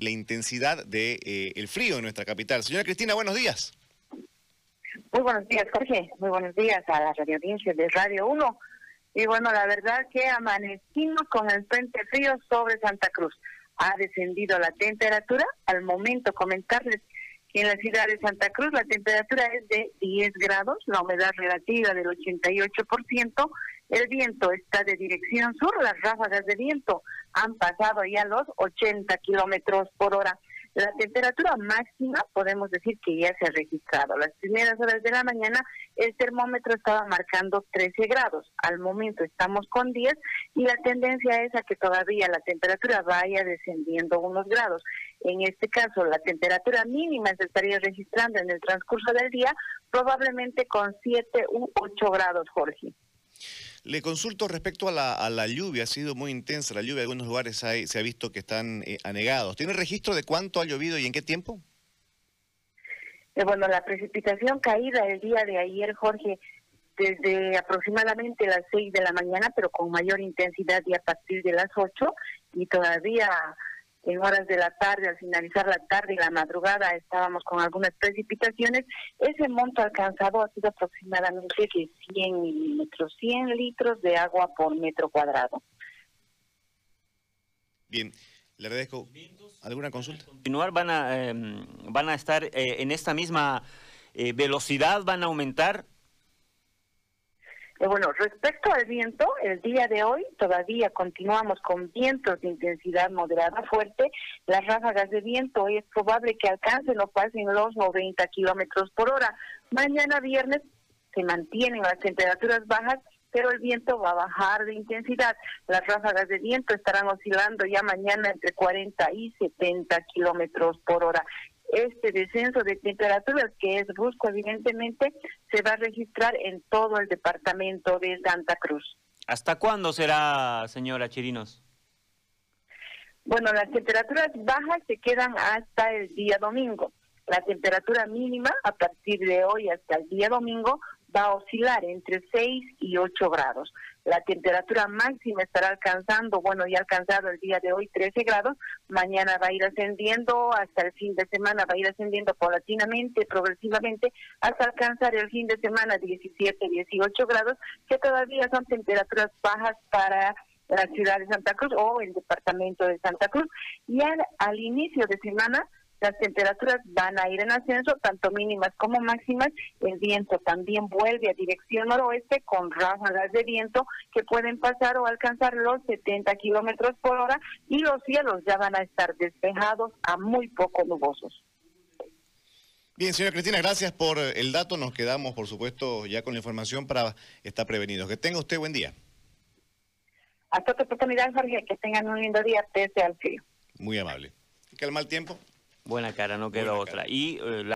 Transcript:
la intensidad del de, eh, frío en nuestra capital. Señora Cristina, buenos días. Muy buenos días, Jorge. Muy buenos días a la radio audiencia de Radio 1. Y bueno, la verdad que amanecimos con el frente frío sobre Santa Cruz. Ha descendido la temperatura. Al momento comentarles que en la ciudad de Santa Cruz la temperatura es de 10 grados, la humedad relativa del 88%, el viento está de dirección sur, las ráfagas de viento han pasado ya los 80 kilómetros por hora. La temperatura máxima podemos decir que ya se ha registrado. Las primeras horas de la mañana el termómetro estaba marcando 13 grados. Al momento estamos con 10 y la tendencia es a que todavía la temperatura vaya descendiendo unos grados. En este caso, la temperatura mínima se estaría registrando en el transcurso del día probablemente con 7 u 8 grados, Jorge. Le consulto respecto a la, lluvia, ha sido muy intensa la lluvia, en algunos lugares se ha visto que están eh, anegados. ¿Tiene registro de cuánto ha llovido y en qué tiempo? Eh, bueno, la precipitación caída el día de ayer, Jorge, desde aproximadamente las 6 de la mañana, pero con mayor intensidad y a partir de las 8, y todavía en horas de la tarde, al finalizar la tarde y la madrugada, estábamos con algunas precipitaciones. Ese monto alcanzado ha sido aproximadamente de 100 milímetros, 100 litros de agua por metro cuadrado. Bien, le agradezco. ¿Alguna consulta? Continuar, van a, em, van a estar eh, en esta misma eh, velocidad, van a aumentar eh, bueno, respecto al viento, el día de hoy todavía continuamos con vientos de intensidad moderada fuerte. Las ráfagas de viento hoy es probable que alcancen o pasen los 90 kilómetros por hora. Mañana viernes se mantienen las temperaturas bajas, pero el viento va a bajar de intensidad. Las ráfagas de viento estarán oscilando ya mañana entre 40 y 70 kilómetros por hora este descenso de temperaturas, que es brusco evidentemente, se va a registrar en todo el departamento de Santa Cruz. ¿Hasta cuándo será, señora Chirinos? Bueno, las temperaturas bajas se quedan hasta el día domingo. La temperatura mínima a partir de hoy hasta el día domingo va a oscilar entre 6 y 8 grados. La temperatura máxima estará alcanzando, bueno, ya alcanzado el día de hoy 13 grados, mañana va a ir ascendiendo, hasta el fin de semana va a ir ascendiendo paulatinamente, progresivamente, hasta alcanzar el fin de semana 17, 18 grados, que todavía son temperaturas bajas para la ciudad de Santa Cruz o el departamento de Santa Cruz. Y al inicio de semana las temperaturas van a ir en ascenso, tanto mínimas como máximas. El viento también vuelve a dirección noroeste con ráfagas de viento que pueden pasar o alcanzar los 70 kilómetros por hora y los cielos ya van a estar despejados a muy poco nubosos. Bien, señora Cristina, gracias por el dato. Nos quedamos, por supuesto, ya con la información para estar prevenidos. Que tenga usted buen día. Hasta otra oportunidad, Jorge. Que tengan un lindo día pese al frío. Muy amable. ¿Qué el mal tiempo? Buena cara, no quedó otra. Y eh,